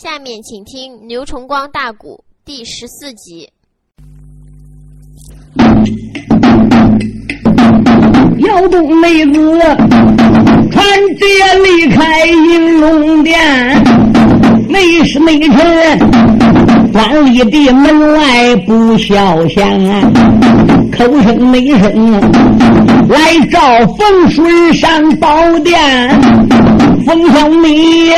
下面请听《牛崇光大鼓》第十四集。窑洞妹子传捷离开银龙殿，没时没晨，关里的门外不消响，口声没声来召风水上宝殿，风小妹呀，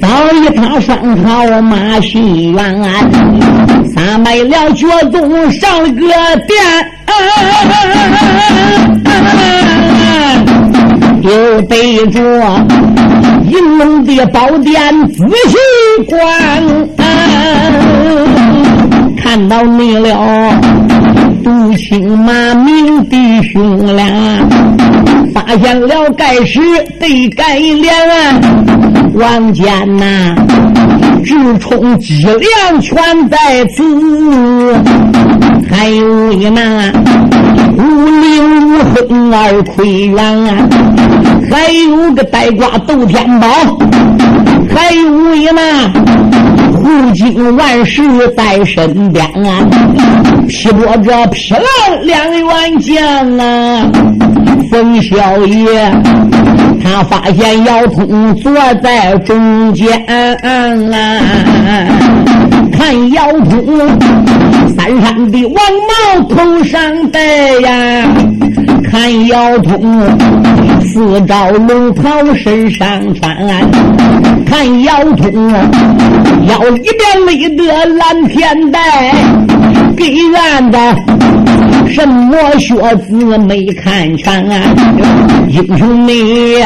早已踏上好马心愿，撒卖了脚宗上了个殿。又背着银龙的宝殿仔细观，看到你了，独亲马明弟兄俩，发现了盖世的改脸，王坚呐，直冲脊梁全在此。还有一那无灵无魂二奎元啊，还有个呆瓜窦天宝，还有一那护金万事在身边啊，劈波这劈浪两员将啊，冯小爷他发现姚通坐在中间啊，看姚通。山的王帽头上戴呀，看腰通四招龙袍身上穿，看腰通腰里边勒得蓝天带，给俺的什么学子没看全？英雄你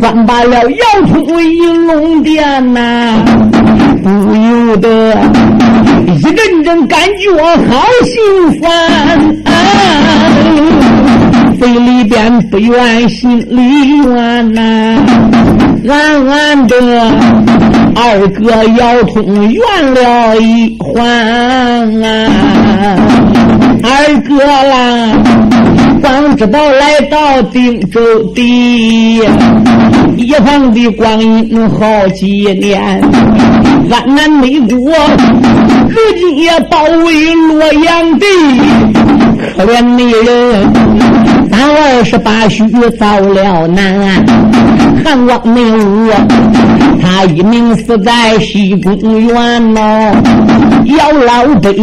关罢了腰通银龙殿呐，不由得。一阵阵感觉好心酸，肺里边不愿心里怨呐，暗暗的二哥要通圆了一环啊，二哥啦，光知道来到定州地，一晃的光阴好几年，俺南美国。如今也包围洛阳地，可怜的人，咱二十八岁遭了难。汉王内武，他一命死在西宫园呐。姚老辈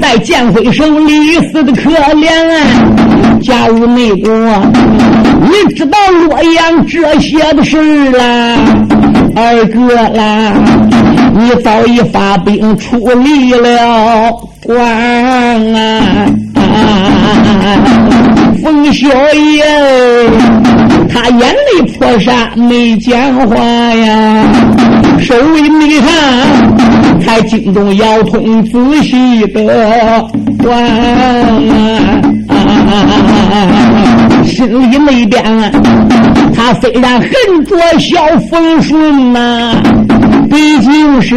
在建辉手里死的可怜啊。假如内国，你知道洛阳这些的事啦，二哥啦。你早已发兵出力了关啊！冯小爷，他眼泪泼洒没讲话呀，手里没看，才惊动姚通仔细的观啊，心里那边，他虽然恨着小冯顺呐。毕竟是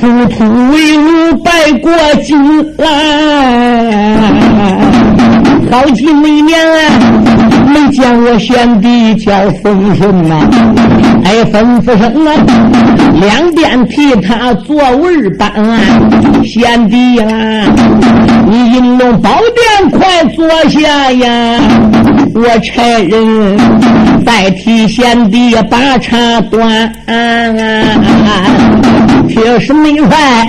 普通为奴，败过金来，好几年没见我贤弟叫风顺呐，哎，吩咐声啊，两边替他做文班，贤弟啦，你银龙宝殿快坐下呀，我差人。再替贤弟把茶端，铁石没坏，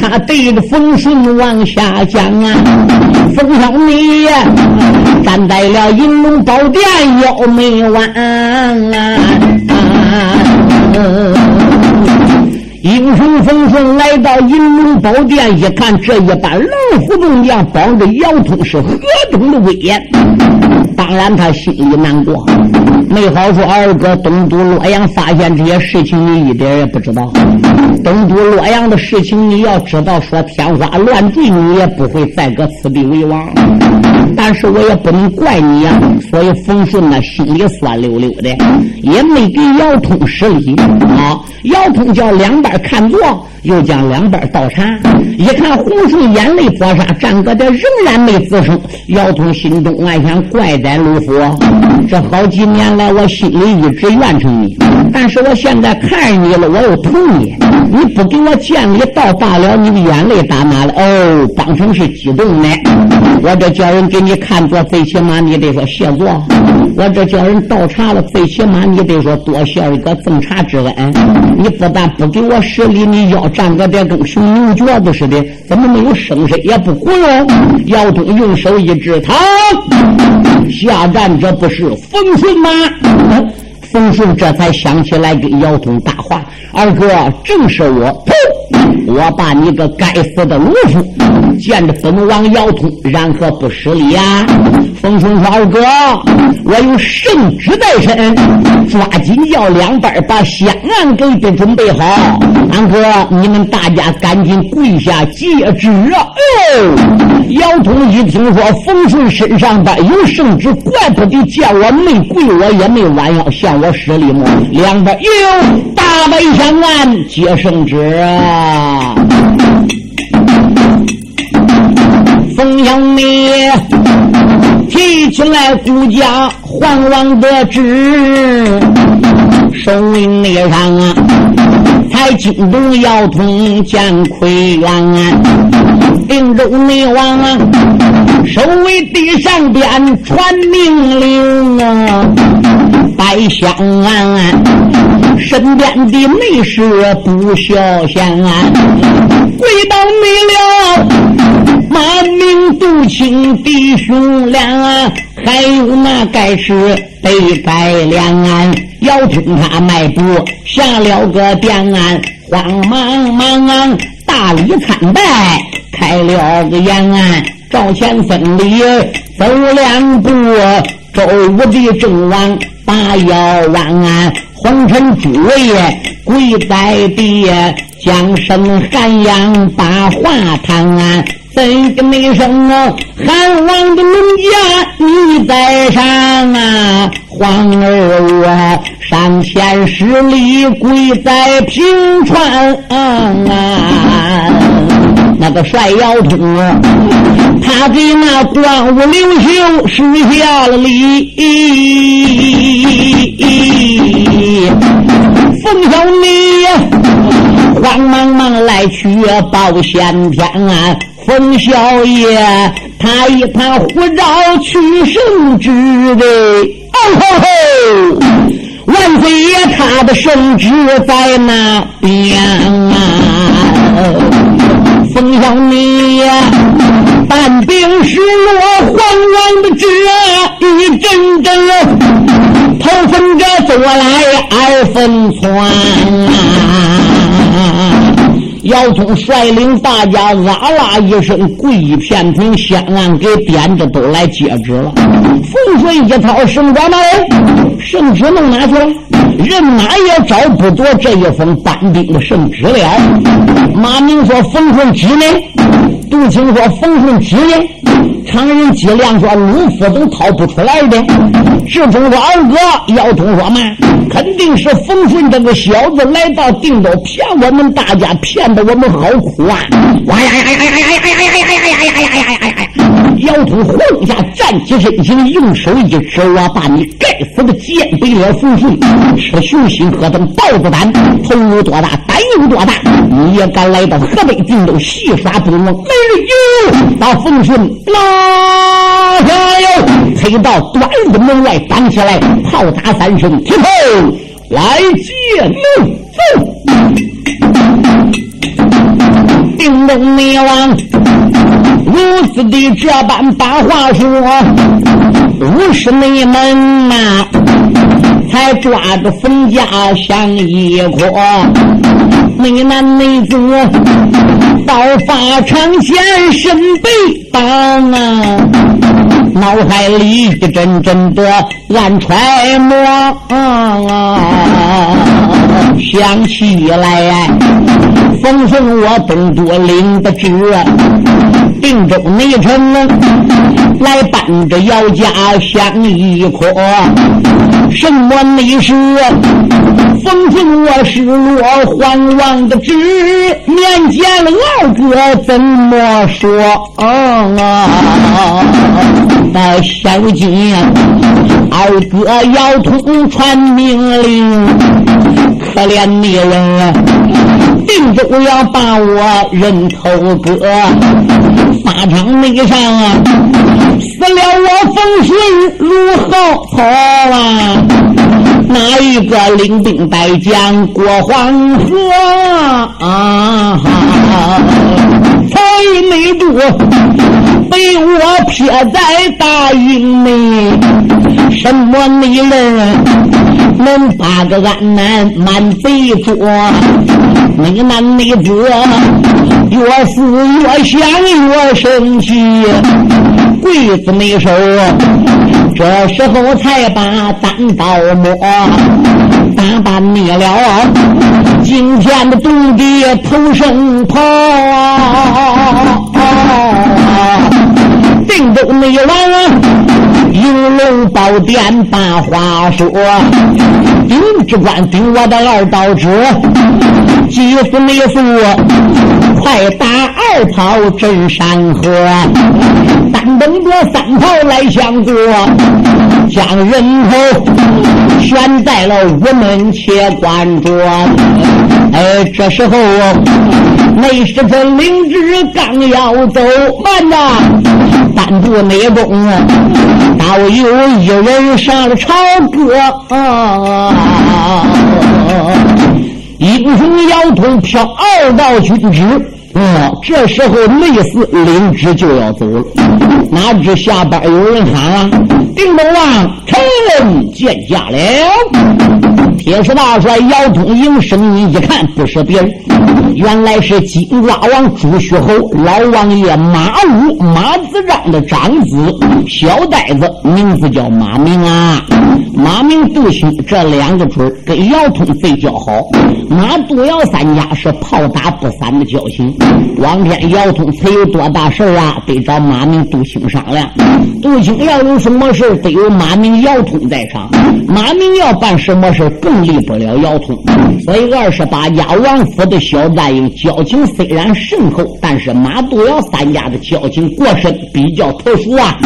他对着风顺往下讲啊，风小你站在了银龙宝殿腰没弯啊，英雄风顺来到银龙宝殿，一看这一把老虎洞将绑着姚通是何等的威严。当然，他心里难过，没好说。二哥东都洛阳发现这些事情，你一点也不知道。东都洛阳的事情，你要知道，说天花乱坠，你也不会再搁此地为王。但是我也不能怪你呀。所以冯顺呢，心里酸溜溜的，也没给姚通施礼啊。姚通叫两边看座，又将两边倒茶。一看洪顺眼泪泼洒，站搁这仍然没吱声。姚通心中暗想：怪拜在卢府，这好几年来我心里一直怨着你，但是我现在看你了，我又疼你。你不给我见礼倒罢了，你的眼泪打哪了？哦，当成是激动呢。我这叫人给你看座，最起码你得说谢座；我这叫人倒茶了，最起码你得说多谢一个赠茶之恩。你不但不给我施礼，你腰站个的跟熊牛角子似的，怎么没有声势也不鼓哟？姚东用手一指，他下站这不是冯顺吗？冯顺这才想起来跟姚通搭话：“二哥，正是我。”我把你个该死的懦夫，见着本王姚通，然何不失礼呀？冯顺说：“二哥，我有圣旨在身，抓紧叫两班把香案给都准备好。安哥，你们大家赶紧跪下接旨啊！”哦，姚通一听说冯顺身上边有圣旨，怪不得见我没跪，我也没弯腰向我施礼么？两边哟，大摆香案接圣旨啊！冯小梅提起来顾家皇王的旨，手印内上啊，才惊动姚通见奎元，定州内王啊，守卫地上边传命令啊，拜相安。身边的内侍不孝贤啊，跪倒没了，马名杜清弟兄俩，还有那盖世被改良，姚通他迈步下了个殿，慌忙忙大礼参拜，开了个言，朝前分礼走两步，周武的正王把腰弯。红尘诸位跪在地，将声寒阳把话谈。怎个那声啊汉王的龙家你在上啊？皇儿我上前十里，跪在平川啊！那个帅姚通，他给那关武领袖施下了礼。冯小妮呀，慌忙忙来去报先天啊。冯小爷，他一探护照取圣旨的，哦吼吼！万岁爷他的圣旨在那边啊！冯小妮呀，半兵失落，慌乱的旨一阵阵。头分着左来二分窜啊！姚通率领大家啊啦一声跪一片平，香案给点着都来接旨了。风顺一掏圣旨来，圣旨弄哪去了？人哪也找不着这一封班兵的圣旨了。马明说：“冯顺几呢？”杜青说：“冯顺几呢？”常人脊梁说：“鲁夫都掏不出来的。”志忠说：“二哥，姚通说嘛，肯定是冯顺这个小子来到定州骗我们大家，骗得我们好苦啊！”哇呀呀呀呀呀呀呀呀呀呀呀呀呀呀呀呀！姚通晃下站起身形，用手一指：“我把你该死的奸贼了冯顺，吃熊心喝等豹子胆，头有多大胆有多大？你也敢来到河北定州戏耍东王？没人有，把冯顺拉下哟，推到端的门外挡起来，炮打三声，提头来见怒走。定州灭亡，如此的这般把话说，如是内门呐，才抓住冯家相一阔，内男内子刀法长剑身背绑啊，脑海里一阵阵的暗揣摩啊，想起来。奉顺我东都领的旨，定州内城来搬着姚家相一阔，什么内事？风顺我失落皇王的旨，面见了二哥怎么说？到小金二哥要通传命令，可怜的人，定州要把我人头割，法场内上啊死了我风顺如好草啊？哪一个领兵带将过黄河啊？才没住，被我撇在大营内。什么女人能把个俺男满贼捉？那个男女子越思越想越生气，刽子没收。这时候才把单刀摸，打扮灭了今天的东帝头生袍。定州内王应龙宝殿把话说，丁知官顶我的二刀指，几死没死，快打二炮镇山河。三等着三炮来相过，将人头悬在了午门且关着。哎，这时候内侍臣领旨刚要走，慢呐！单部内中倒有一人上了朝歌，英雄摇头飘二道军旨。哦，这时候类似领旨就要走了，哪知下边有人喊了：“定东王，臣见驾了。”铁石大帅姚通营声音一看，不是别人，原来是金瓜王朱虚侯老王爷马武马子章的长子小呆子，名字叫马明啊。马明杜兴这两个准跟姚通最交好，马杜姚三家是炮打不散的交情。往天姚通才有多大事啊，得找马明杜兴商量。杜兴要有什么事得有马明姚通在场。马明要办什么事更离不了姚通，所以二十八家王府的小战营交情虽然深厚，但是马杜瑶三家的交情过深，比较特殊啊。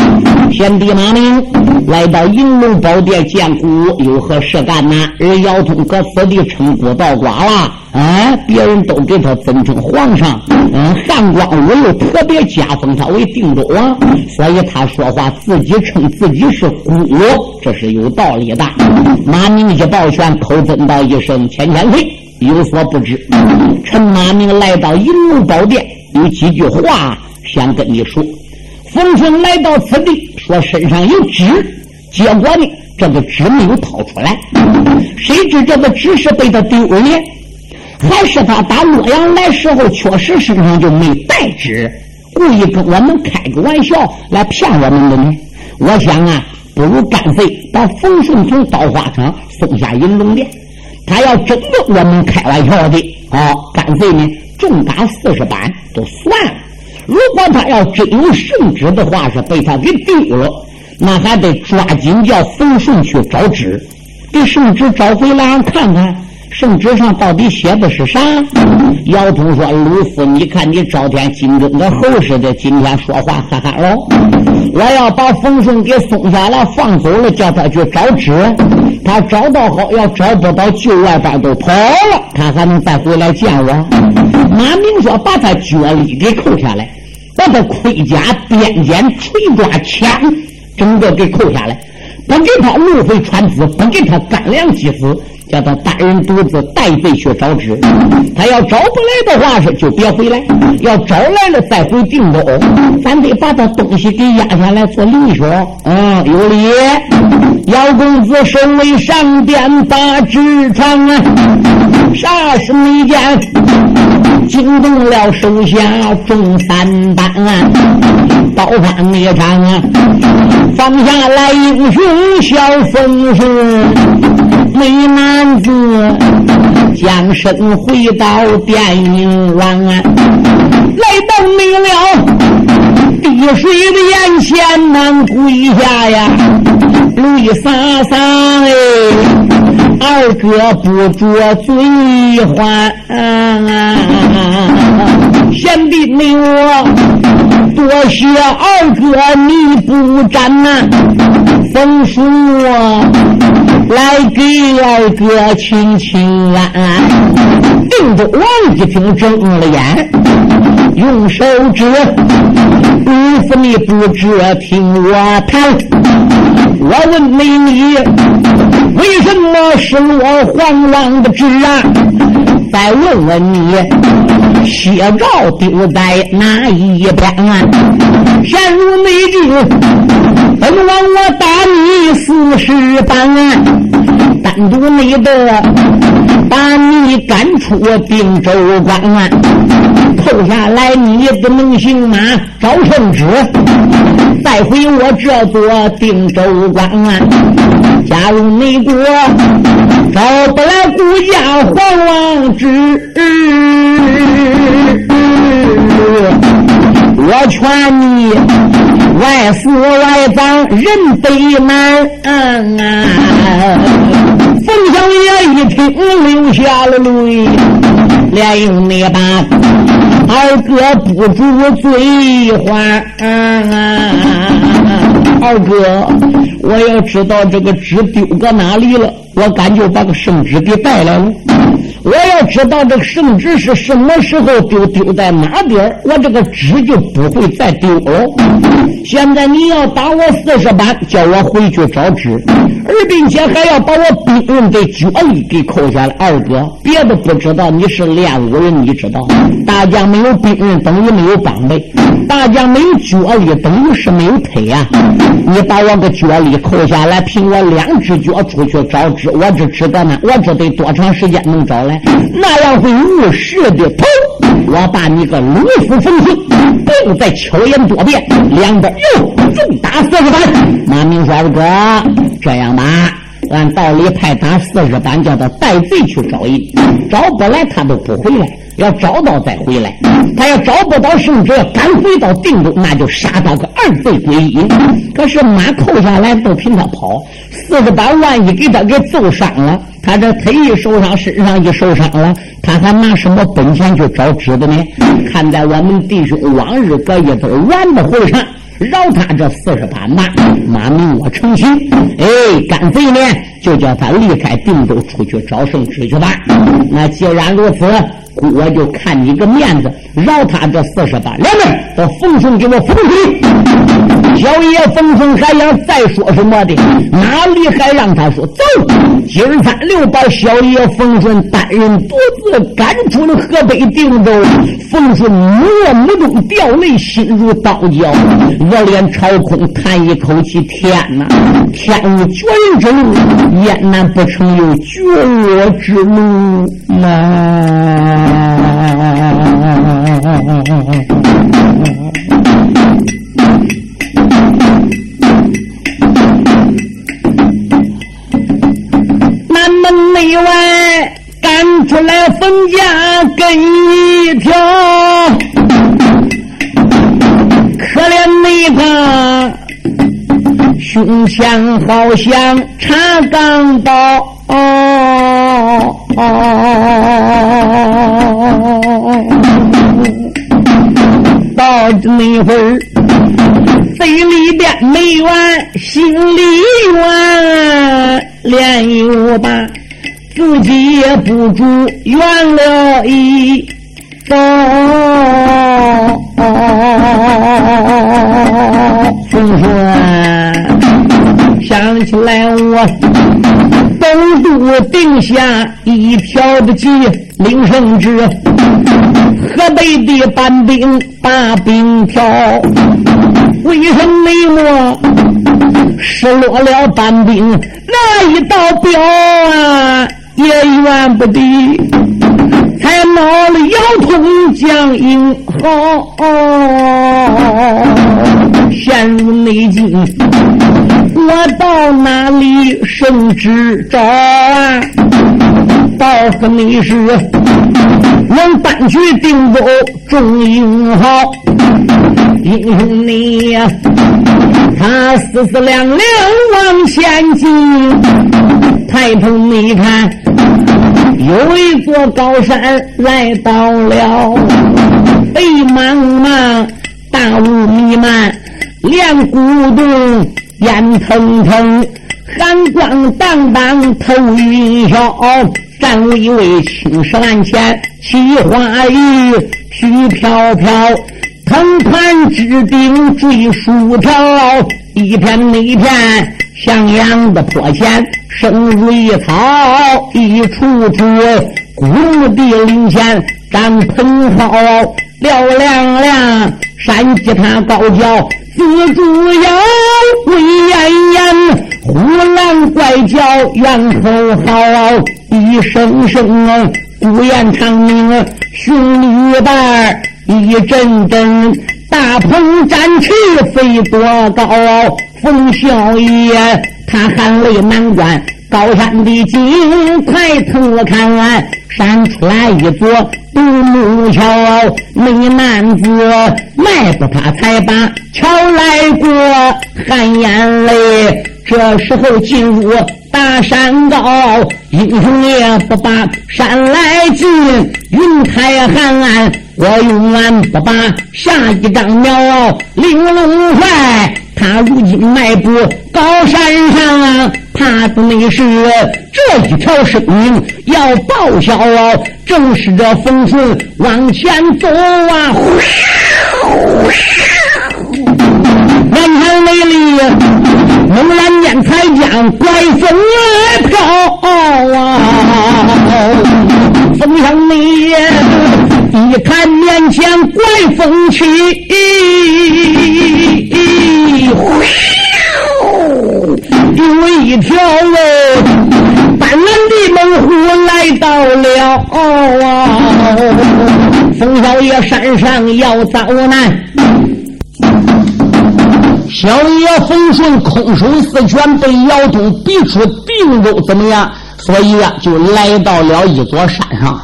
天地马明来到银龙宝殿见姑，有何事干呢？而姚通搁此地称孤道寡了。啊！别人都给他尊称皇上，嗯，汉光武又特别加封他为定州王，所以他说话自己称自己是孤，这是有道理的。马明一抱拳，口尊道一声：“千千岁，有所不知，陈马明来到银龙宝殿，有几句话想跟你说。冯顺来到此地，说身上有纸，结果呢，这个纸没有掏出来，谁知这个纸是被他丢了。”还是他打洛阳来时候，确实身上就没带纸，故意跟我们开个玩笑来骗我们的呢？我想啊，不如干脆把冯顺从刀花场送下银龙殿。他要真跟我们开玩笑的，啊，干脆呢重打四十板都算了。如果他要真有圣旨的话，是被他给丢了，那还得抓紧叫冯顺去找纸，给圣旨找回来看看。圣旨上到底写的是啥？姚通说：“鲁夫，你看你朝天金跟个猴似的，今天说话哈哈喽！我要把冯顺给送下来，放走了，叫他去找纸。他找到好，要找不到，就外边都跑了，他还能再回来见我？”马明说：“把他脚力给扣下来，把他盔甲、鞭锏、锤抓、枪，整个给扣下来，不给他路费穿资，不给他干粮给资。”叫他单人独自带队去找纸，他要找不来的话是就别回来，要找来了再回定州，咱得把他东西给压下来做礼数。嗯，有理。姚公子身为上殿把纸传啊，啥事没见，惊动了手下众三班，刀翻一场啊，放下来英雄小风顺。美男子将身回到电影院，来到没了滴水的眼前难跪下呀，泪洒洒哎，二哥不着嘴还，贤弟你我多谢二哥你不沾呐，风叔来给二哥亲亲啊。定州王一听睁了眼，用手指，师傅你不知听我谈，我问美女。为什么是我慌忙的旨啊？再问问你，写照丢在哪一边？啊？陷入内境，本王我打你四十板，单独你的把你赶出定州关啊，扣下来你不能行马找圣旨，带回我这座定州关啊。加入美国，找不来顾家皇王之，我劝你外死外葬人得难。冯小爷一听流下了泪，连用那把二哥不住嘴还。二哥，我要知道这个纸丢搁哪里了，我赶紧把个圣旨给带来了。我要知道这个圣旨是什么时候丢，丢在哪边我这个纸就不会再丢了。现在你要打我四十板，叫我回去找纸，而并且还要把我兵刃的脚力给扣下来。二哥，别的不知道，你是练武人，你知道，大将没有兵刃等于没有装备，大将没有脚力等于是没有腿啊。你把我个脚力扣下来，凭我两只脚出去找纸，我这知道呢，我这得多长时间能找来？那样会误事的头，我把你个鲁夫冯顺，不再巧言多辩，两边又重打四十板。马明说：“二哥，这样吧，按道理派打四十板，叫他带罪去找人，找不来他都不回来。”要找到再回来，他要找不到圣旨，赶回到定州，那就杀到个二罪归一。可是马扣下来都凭他跑，四十板万一给他给揍伤了，他这腿一受伤，身上一受伤了，他还拿什么本钱去找纸的呢？看在我们弟兄往日搁一堆玩的份上，饶他这四十板吧。马明我成亲，哎，干脆呢就叫他离开定州，出去找圣旨去吧。那既然如此。我就看你个面子，饶他这四十八。两位，把冯顺给我封起。小爷冯顺还想再说什么的，哪里还让他说？走，今儿三六把小爷冯顺单人独自赶出了河北定州。冯顺目目中掉泪，心如刀绞，热脸朝空，叹一口气：天哪！天无绝人之路，燕南不成有绝我之路？南门内外赶出来冯家跟一条，可怜那个胸前好像插钢刀。到那会儿，嘴里边没完，心里怨，连又把自己也不住怨了一遭。风说，想起来我。东都定下一条的计，领圣旨，河北的班兵把兵挑，为什么失落了班兵那一道标啊？也怨不得，才闹了腰痛将英豪，陷入内境。我到哪里圣旨找啊？到何你是能搬去定州众英豪？英雄你呀，他思思量量往前进。抬头你看，有一座高山来到了，白茫茫，大雾弥漫，连古洞烟腾腾，寒光荡荡透云霄。站巍巍青石栏前，奇花异，絮飘飘，藤盘枝顶缀树条，一片那片向阳的坡前生瑞草，一处处古墓的林前长蓬蒿，嘹亮亮山鸡它高叫。紫竹腰，威严严，呼狼怪叫，猿吼嚎，一声声孤雁长鸣，雄绿伴一阵阵，大鹏展翅飞多高，风啸野，他含泪难关。高山的景，抬头看，山出来一座独木桥。美男子迈步，他才把桥来过，含眼泪。这时候进入大山高，英雄也不把山来进。云开寒暗，我永远不把下一张鸟玲珑坏。他如今迈步高山上，他的没事。这一条生命要报销，正是这风顺往前走啊！眼前美丽，猛然间才将怪风来飘啊！风向你一看面前怪风起。有一条哦，斑斓的猛虎来到了啊！冯少爷山上要遭难，小爷冯顺空手四拳被姚东逼出定州，怎么样？所以呀，就来到了一座山上。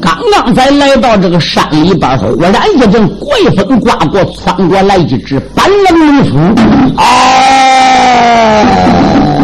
刚刚才来到这个山里边，忽然一阵怪风刮过，窜过来一只斑斓猛虎，啊！Yeah!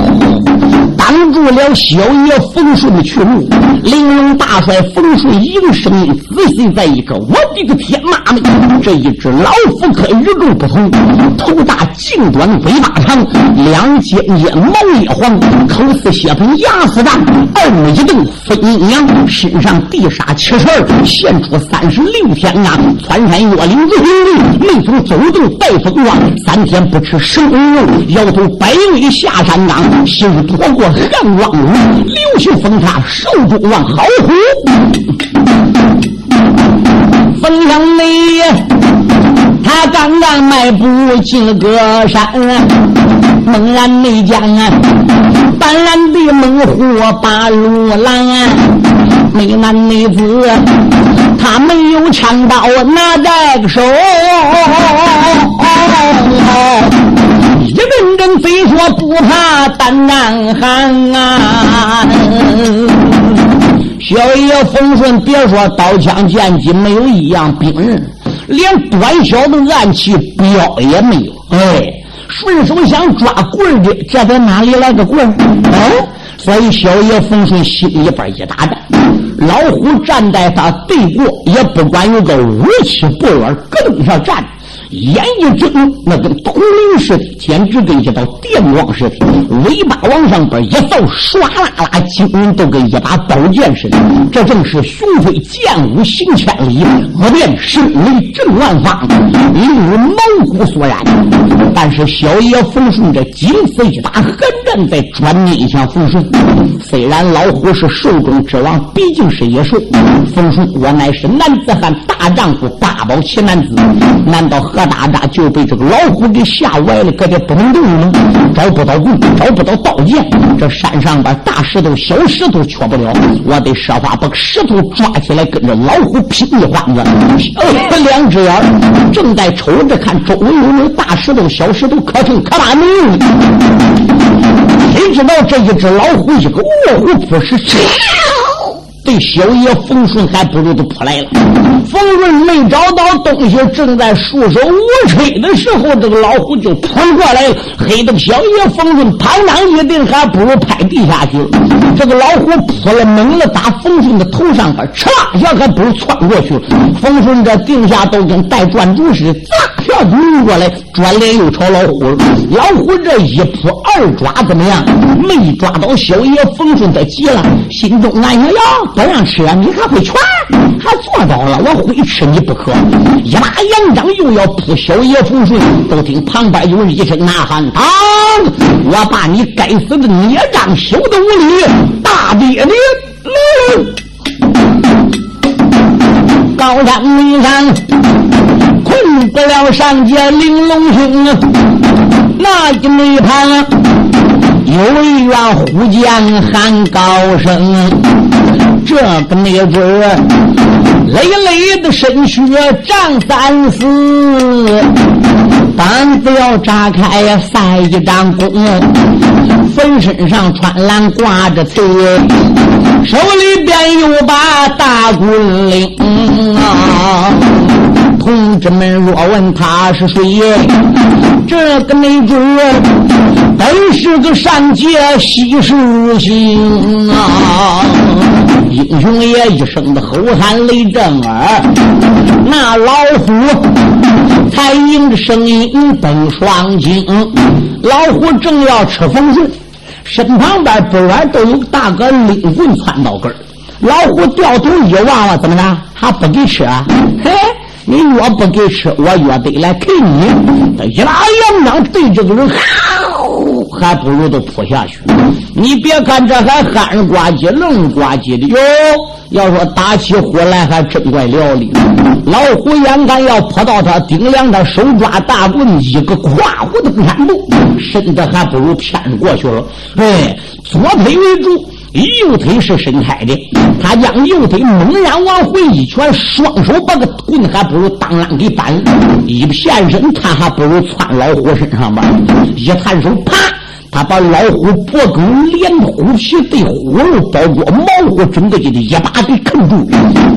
挡住了小爷冯顺的去路，玲珑大帅冯顺应声音仔细再一个，我的个天妈咪！这一只老虎可与众不同，头大颈短尾巴长，两尖尖毛叶黄，口似血盆牙似蛋，二目一瞪分阴阳，身上地煞七十二，现出三十六天啊！穿山越岭如云没风走动带风光，三天不吃生肉，摇头摆尾下山岗，心躲过。汉王，刘秀封他寿中王好虎。冯香梅，他刚刚迈步进个山，猛然没见斑斓的猛虎把路拦，美男美子，他没有枪刀拿在个手。一阵阵飞说不怕胆难寒啊！小爷冯顺，别说刀枪剑戟没有一样兵刃，连短小的暗器镖也没有。哎，顺手想抓棍的，这在哪里来个棍儿？所以小爷冯顺心里边一打颤，老虎站在他对过，也不管有个武器不远，咯噔上站。眼一睁，那跟铜铃似的，简直跟一道电光似的。尾巴往上边一扫，唰啦啦，惊人都跟一把宝剑似的。这正是雄飞剑舞行千里，恶变神雷震万方，令人毛骨悚然。但是小爷冯顺这仅此一打，寒战在转念一下，冯顺虽然老虎是兽中之王，毕竟是野兽。冯顺，我乃是男子汉，大丈夫，大宝旗男子，难道？何大大就被这个老虎给吓歪了，搁这不能动了，找不到棍，找不到刀剑。这山上边大石头、小石头缺不了，我得设法把石头抓起来，跟着老虎拼一番子。两只眼正在瞅着看，周围有没有大石头、小石头，可成可把没有。谁知道这一只老虎一个卧虎扑食，对小爷冯顺还不如都扑来了。冯顺没找到东西，正在束手无策的时候，这个老虎就扑过来了。黑的小爷冯顺嘡当一定还不如拍地下去了。这个老虎扑了猛了，打冯顺的头上边，唰一下还不如窜过去了。冯顺这定下都跟带转珠似的，咋跳扑过来，转脸又朝老虎。老虎这一扑二抓怎么样？没抓到小爷冯顺，他急了，心中暗想：呀，不让吃！你还会拳，还做到了，我非吃你不可！一把扬掌又要扑小爷冯顺，都听旁边有人一声呐喊：“当！我把你该死的孽障修的无理，大爹爹高山名山困不了上界玲珑兄，那就没盼。有一员虎将喊高声，这个那准儿，累累的身躯丈三四，胆子要炸开赛一张弓，坟身上穿蓝挂着刺，手里边有把大棍铃啊！同志们若问他是谁，这个没准儿。本是个善解西施心啊！英雄爷一声的吼喊雷震耳，那老虎才应着声音奔双睛。老虎正要吃风顺，身旁边不远都有大个灵棍窜到根儿。老虎掉头一望望，怎么着？还不给吃啊？嘿！你越不给吃，我越得来啃你。他一拉两掌对这个人，还不如都扑下去。你别看这还憨人呱唧、愣呱唧的哟，要说打起火来还真怪了。老虎眼看要扑到他顶梁，他手抓大棍，一个跨虎登山步，身子还不如偏过去了。哎，左腿为主。右腿是伸开的，他将右腿猛然往回一拳，双手把个棍还不如当啷给扳，一偏身他还不如窜老虎身上吧，一探手啪。他把老虎脖梗连虎皮对虎肉包裹毛虎整个就的一把给啃住，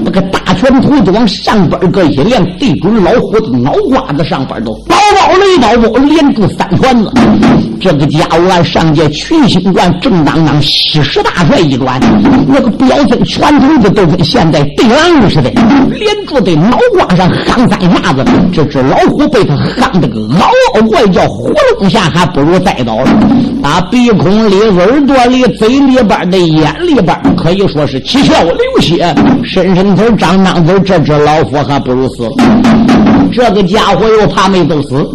那个大拳头就往上边个一连，对准老虎的脑瓜子上边都刀包雷刀包连住三拳子。这个家伙按上界群星观正当当西施大帅一端，那个标分拳头子都跟现在对狼似的，连住在脑瓜上夯三下子。这只老虎被他夯的个嗷嗷怪叫，活龙下还不如栽倒了。把鼻孔里、耳朵里、嘴里边的眼里边，可以说是七窍流血，伸伸头、张张嘴，这只老虎还不如死了。这个家伙又怕没揍死，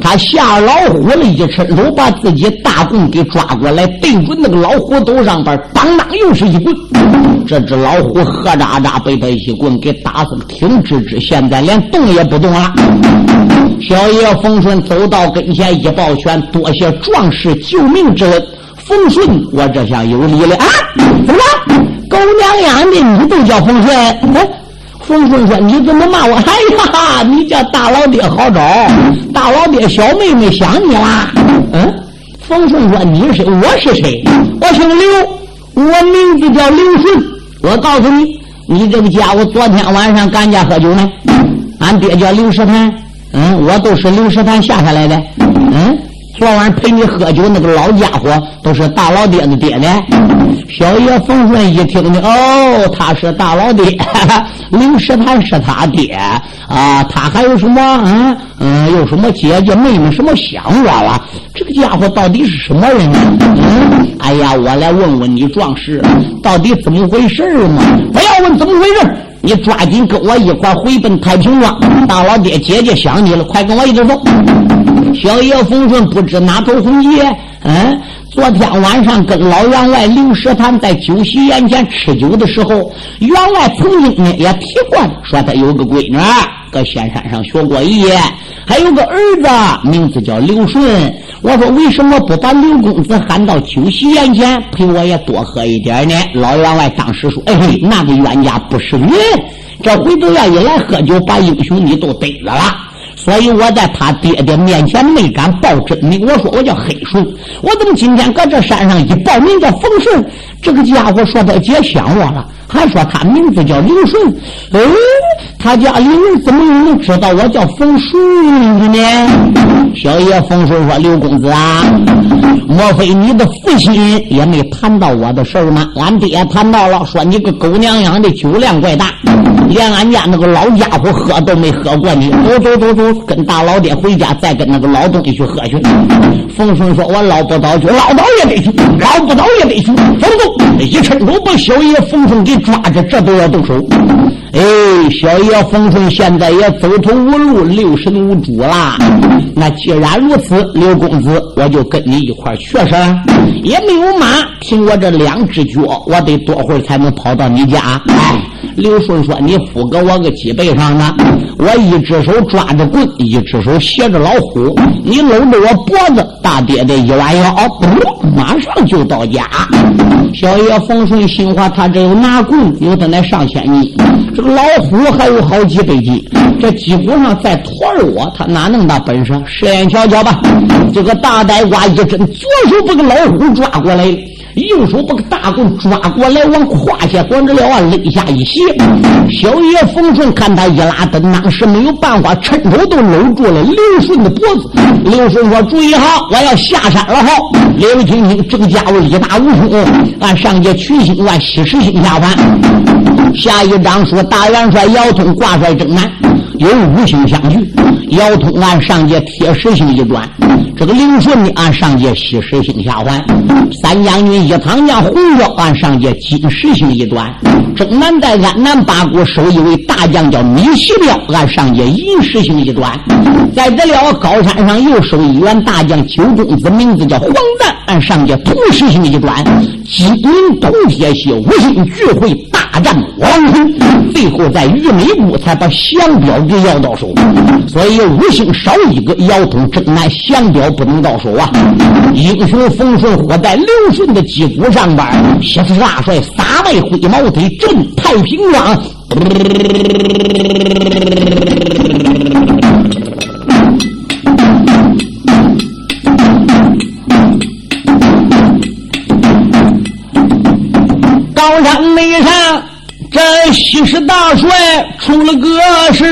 他吓老虎了，一伸手把自己大棍给抓过来，对准那个老虎头上边，当当又是一棍。这只老虎喝喳喳被他一棍给打死了挺直直，现在连动也不动了。小爷冯顺走到跟前一抱拳，多谢壮士救命之恩。冯顺，我这下有理了啊！怎么，狗娘养的你都叫冯顺？哎，冯顺说：“你怎么骂我？哎呀，你叫大老爹好找，大老爹小妹妹想你啦。”嗯，冯顺说：“你是谁？我是谁？我姓刘，我名字叫刘顺。我告诉你，你这个家伙昨天晚上干家喝酒呢？俺爹叫刘世坦。”嗯，我都是刘石潭下下来的。嗯，昨晚陪你喝酒那个老家伙都是大老爹的爹呢。小爷冯顺一听呢，哦，他是大老爹，刘石潭是他爹啊。他还有什么？嗯嗯，有什么姐姐妹妹什么想我了？这个家伙到底是什么人呢？嗯，哎呀，我来问问你壮士，到底怎么回事嘛？不要问怎么回事。你抓紧跟我一块回奔太平庄，大老爹姐姐想你了，快跟我一起走。小爷冯顺不知哪头红叶，嗯，昨天晚上跟老员外刘石潭在酒席宴前吃酒的时候，员外曾经呢也提过，说他有个闺女。搁仙山上学过艺，还有个儿子，名字叫刘顺。我说为什么不把刘公子喊到酒席宴前陪我也多喝一点呢？老员外当时说：“哎，那个冤家不是人，这回头要一来喝酒，把英雄你都逮着了。所以我在他爹爹面前没敢报真名。我说我叫黑顺，我怎么今天搁这山上一报名叫冯顺？这个家伙说他姐想我了，还说他名字叫刘顺。哎，他家里人怎么能知道我叫冯顺呢？小爷冯顺说：“刘公子啊，莫非你的父亲也没谈到我的事儿吗？俺爹谈到了，说你个狗娘养的酒量怪大，连俺家那个老家伙喝都没喝过你。走走走走，跟大老爹回家，再跟那个老东西去喝去。”冯顺说：“我捞不到酒，捞到也得去，捞不到也得去。走走，一伸手把小爷冯顺给抓着，这都要动手。哎，小爷冯顺现在也走投无路，六神无主啦。那既然如此，刘公子，我就跟你一块去是也没有马，凭我这两只脚，我得多会儿才能跑到你家。刘顺说：“你扶搁我个脊背上呢，我一只手抓着棍，一只手携着老虎。你搂着我脖子，大爹爹一弯腰，不、哦马上就到家。”小爷冯顺心话：“他这有拿棍，有的来上千斤，这个老虎还有好几百斤，这脊骨上再驮着我，他哪那么大本事？试验瞧瞧吧。”这个大呆瓜一伸，左手把个老虎抓过来。右手把个大棍抓过来，往胯下管着了啊，肋下一斜。小爷冯顺看他一拉灯，当时没有办法，趁手都搂住了刘顺的脖子。刘顺说：“注意好，我要下山了哈！”刘听听，这个家伙力大无穷，俺上界取星，俺西池星下凡。下一章说，大元帅姚通挂帅征南，有五星相聚。姚通按上界铁石星一转，这个刘顺呢按上界西石星下凡。三将军一堂将洪彪按上界金石星一转，征南在安南八国守一位大将叫米西彪按上界银石星一转，在这了高山上又守一员大将九公子，名字叫黄旦按上界铜石星一转，金银铜铁系五星聚会大战王昏，最后在玉美谷才把降表给要到手，所以。五星少一个，姚通征南降表不能到手啊！英雄冯顺活在刘顺的脊骨上边，西四大帅撒外挥毛腿镇太平庄。高山内上，西施大帅出了个事。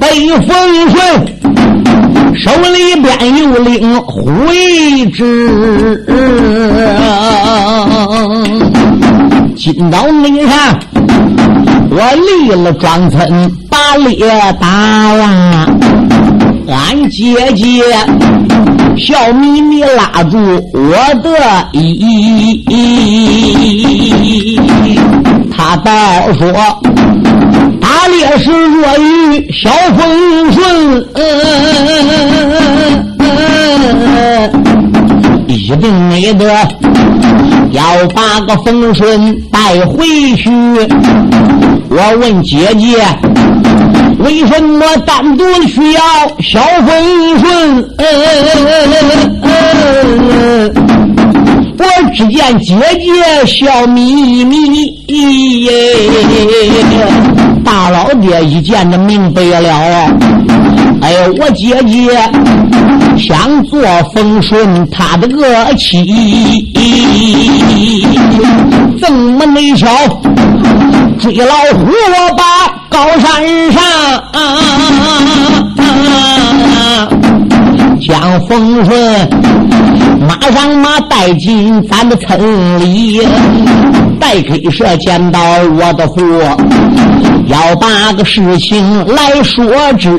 北风顺手里边有领回旨，今到门上，我立了庄村把猎打完，俺姐姐笑眯眯拉住我的衣，他倒说。打猎时若遇小风顺，一定没得要把个风顺带回去。我问姐姐，为什么单独需要小风顺？我只见姐姐笑眯眯。大老爹一见就明白了，哎，我姐姐想做风顺他的个妻，怎么没巧追老虎我把高山上，将风顺马上马带进咱的村里。带给社见到我的货，要把个事情来说知。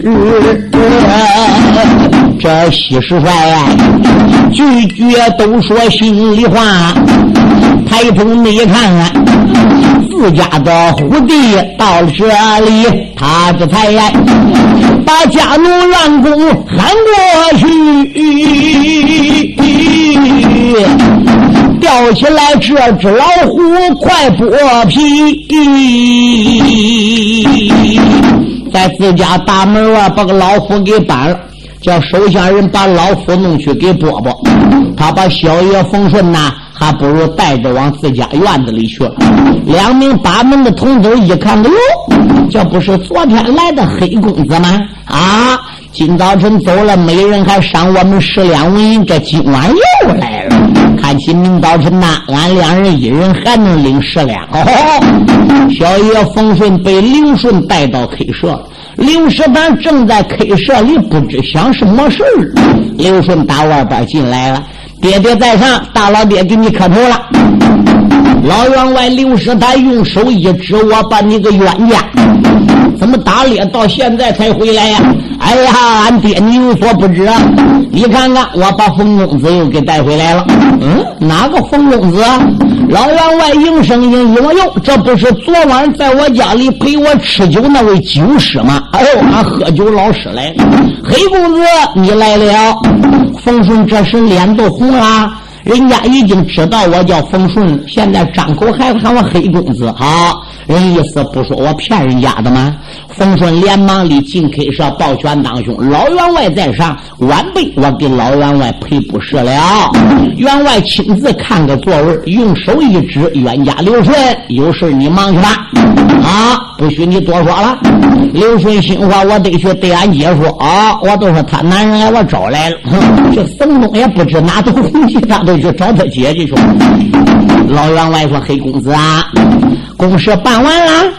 这西施帅句句都说心里话，抬头你看看，自家的虎弟到了这里，他这才把家奴员工喊过去。吊起来这只老虎，快剥皮！在自家大门外把个老虎给搬了，叫手下人把老虎弄去给剥剥。他把小爷冯顺呐还不如带着往自家院子里去。两名八门的童子一看，哎呦，这不是昨天来的黑公子吗？啊，今早晨走了，没人还赏我们十两纹银，这今晚又来了。看起明早晨呐，俺两人一人还能领十两。哦，小爷冯顺被刘顺带到 K 社，刘石板正在 K 社里不知想什么事儿。刘顺打外边进来了。爹爹在上，大老爹给你磕头了。老员外刘师台用手一指，我把你个冤家，怎么打猎到现在才回来呀？哎呀，俺爹你有所不知啊！你看看，我把冯公子又给带回来了。嗯，哪个冯公子？老员外应声应应，我哟，这不是昨晚在我家里陪我吃酒那位酒师吗？哎呦，俺喝酒老师来了。黑公子，你来了。冯顺这时脸都红了。人家已经知道我叫冯顺，现在张口还喊我黑公子，好，人意思不说我骗人家的吗？冯顺连忙里进 K 社抱拳当兄，老员外在上，晚辈我给老员外赔不是了。员外亲自看个座位，用手一指，冤家刘顺，有事你忙去吧。啊，不许你多说了。刘顺心话，我得去对俺姐说啊，我都说他男人来我找来了，这冯东也不知哪头红旗，他都。去找他姐姐去。老员外说：“黑公子啊，公事办完了。”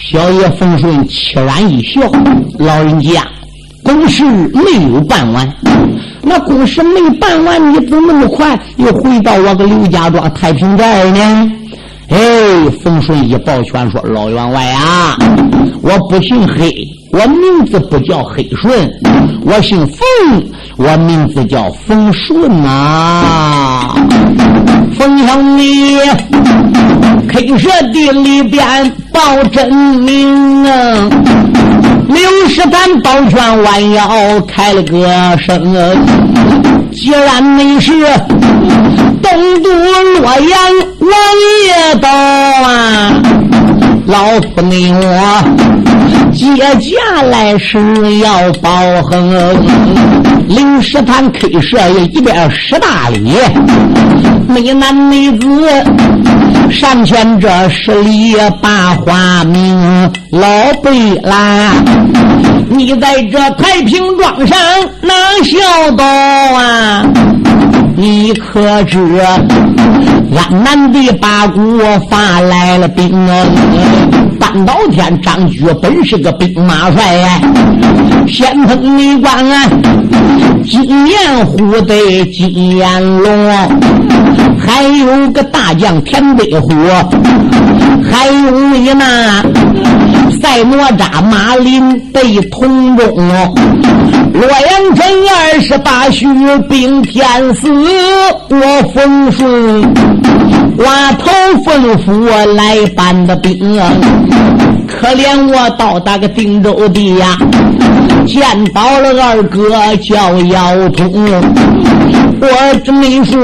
小爷冯顺凄然一笑：“老人家，公事没有办完。那公事没办完，你怎么那么快又回到我个刘家庄太平寨呢？”哎，冯顺一抱拳说：“老员外啊，我不姓黑。”我名字不叫黑顺，我姓冯，我名字叫冯顺啊。冯兄弟黑社地里边报真名啊。刘师丹抱拳弯腰开了个声，既然你是东都洛阳王爷到啊，老夫你我。接驾来是要报恒，临时谈 K 社一边十大礼，美男美子上前这十里把花名，老贝拉，你在这太平庄上哪孝道啊？你可知俺南的八国发来了兵啊？半岛天张举本是个兵马帅呀，先锋你官啊，金岩虎的金岩龙，还有个大将田北虎，还有你那赛哪吒马林被同中，洛阳城二十八宿兵天死，我冯顺。挖头吩咐来搬的兵！可怜我到达个定州地呀，见到了二哥叫姚通，我这么说，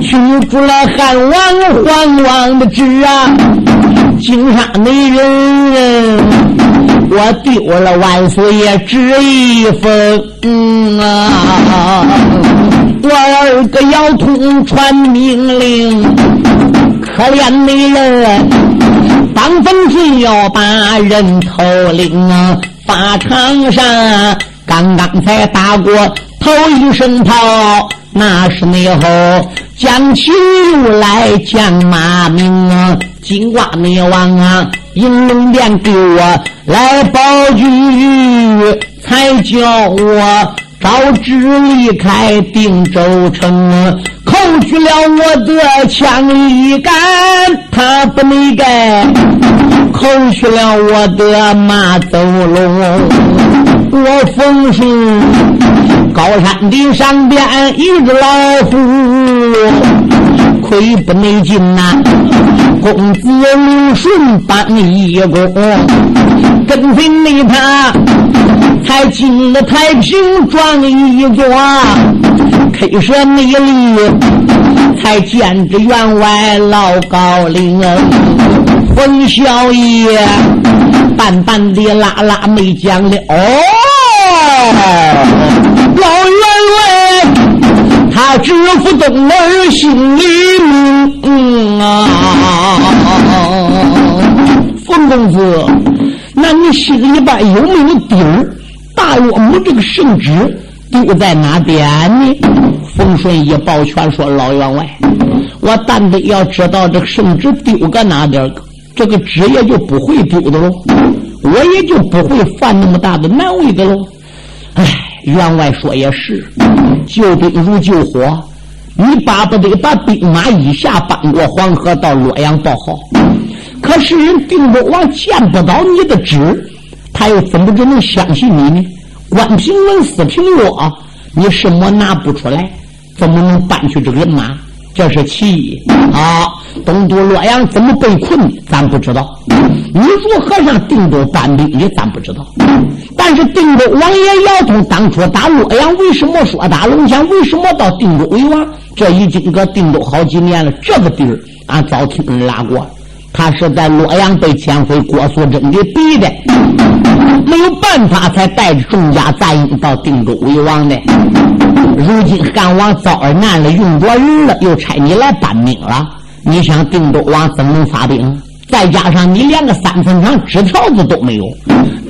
取出了汉王皇王的旨啊，惊杀美人，我丢了万岁爷旨一封啊！我二哥姚通传命令，可怜美人，当风顺要把人头领啊！法场上刚刚才打过头一声炮，那是内后将旗又来将马名啊！金瓜内王啊，银龙殿给我来保举，才叫我。招旨离开定州城，扣去了我的枪一杆，他不没盖；扣去了我的马走龙，我奉行高山顶上边一只老虎，亏不内劲呐！公子刘顺帮一功，跟随你他。才进了太平庄一座，K 社内里才见着员外老高龄，冯小爷淡淡的拉拉没讲了。哦，老员外他知府东儿心里嗯啊，冯公子，那你心里边有没有底儿？大岳母这个圣旨丢在哪边呢？冯顺义抱拳说：“老员外，我但得要知道这个圣旨丢搁哪点这个纸也就不会丢的喽，我也就不会犯那么大的难为的喽。”哎，员外说也是，救兵如救火。你巴不得把兵马一下搬过黄河到洛阳报号，可是人定州王见不到你的旨，他又怎么就能相信你呢？官平文，私凭约，你什么拿不出来？怎么能搬去这个人马？这是其一啊！东都洛阳怎么被困？咱不知道。你如何让定州搬兵的？咱不知道。但是定州王爷姚通当初打洛阳，为什么说打龙江？为什么到定州为王？这已经搁定州好几年了。这个地儿俺早听人拉过，他是在洛阳被前妃郭素贞给逼的，没有办法才带着众家杂役到定州为王的。如今汉王遭而难了，用着人了，又差你来搬兵了。你想定州王怎么能发兵？再加上你连个三分长纸条子都没有，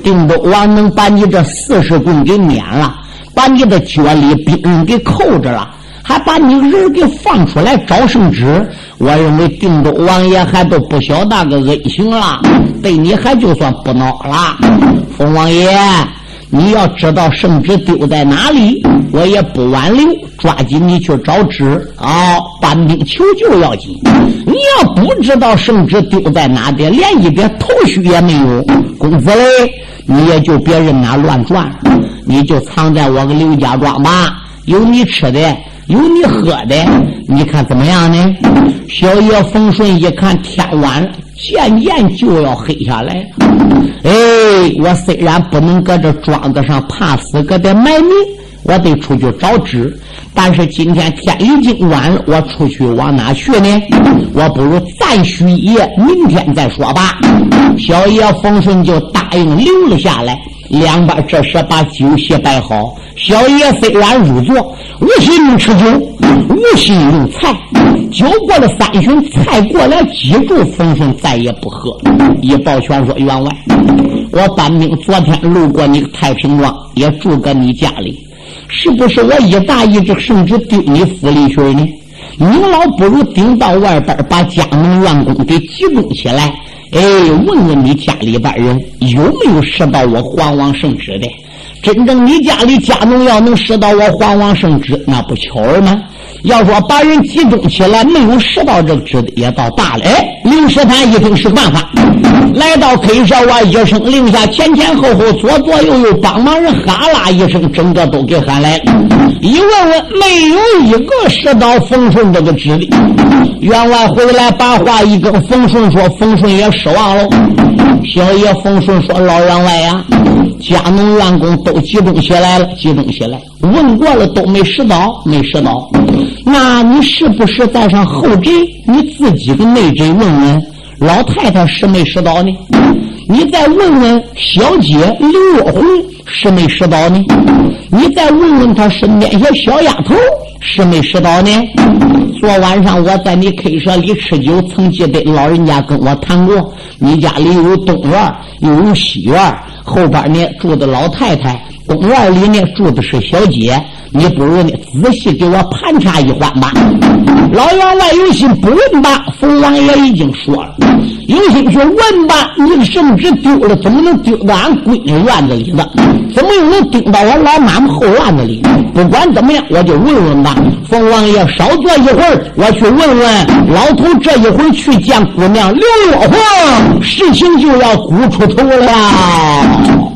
定州王能把你这四十棍给免了，把你的脚里兵给扣着了，还把你人给放出来找圣旨。我认为定州王爷还都不晓得个恩情了，对你还就算不恼了，冯王爷。你要知道圣旨丢在哪里，我也不挽留，抓紧你去找旨啊！搬兵求救要紧。你要不知道圣旨丢在哪点，连一点头绪也没有，公子嘞，你也就别任那乱转，你就藏在我个刘家庄吧，有你吃的。有你喝的，你看怎么样呢？小爷冯顺一看天晚了，渐渐就要黑下来了。哎，我虽然不能搁这庄子上怕死，搁这卖命，我得出去找纸。但是今天天已经晚了，我出去往哪去呢？我不如暂许一夜，明天再说吧。小爷冯顺就答应留了下来。两边这时把酒席摆好，小爷虽然入座，无心吃酒，无心用菜。酒过了三巡，菜过了，记住冯顺再也不喝。一抱拳说：“员外，我班兵昨天路过你太平庄，也住搁你家里，是不是我一大意，这圣旨丢你府里去呢？您老不如顶到外边，把家门员工给集中起来。”哎，问问你家里边人有没有拾到我皇王圣旨的？真正你家里家奴要能拾到我皇王圣旨，那不巧了吗？要说把人集中起来，没有识到这个旨的，也倒大了。哎，刘师坦一听是办法，来到黑社哇一声令下，前前后后、左左右右帮忙人哈啦一声，整个都给喊来了。一问问，没有一个识到冯顺这个旨的。员外回来把话一跟冯顺说，冯顺也失望了。小爷冯顺说：“老员外呀，家农员工都集中起来了，集中起来，问过了都没拾到，没拾到。那你是不是在上后宅？你自己的内宅问问老太太是没拾到呢？你再问问小姐刘若红是没拾到呢？你再问问她身边些小丫头是没拾到呢？”昨晚上我在你 K 舍里吃酒，曾记得老人家跟我谈过，你家里有东院，又有西院，后边呢住的老太太，公院里面住的是小姐。你不如呢仔细给我盘查一番吧。老员外有心不问吧，冯王爷已经说了，有心去问吧。你的圣旨丢了，怎么能丢到俺闺女院子里呢？怎么又能丢到我老妈妈后院子里？不管怎么样，我就问问吧。冯王爷稍坐一会儿，我去问问老头。这一回去见姑娘刘若红，事情就要鼓出头了。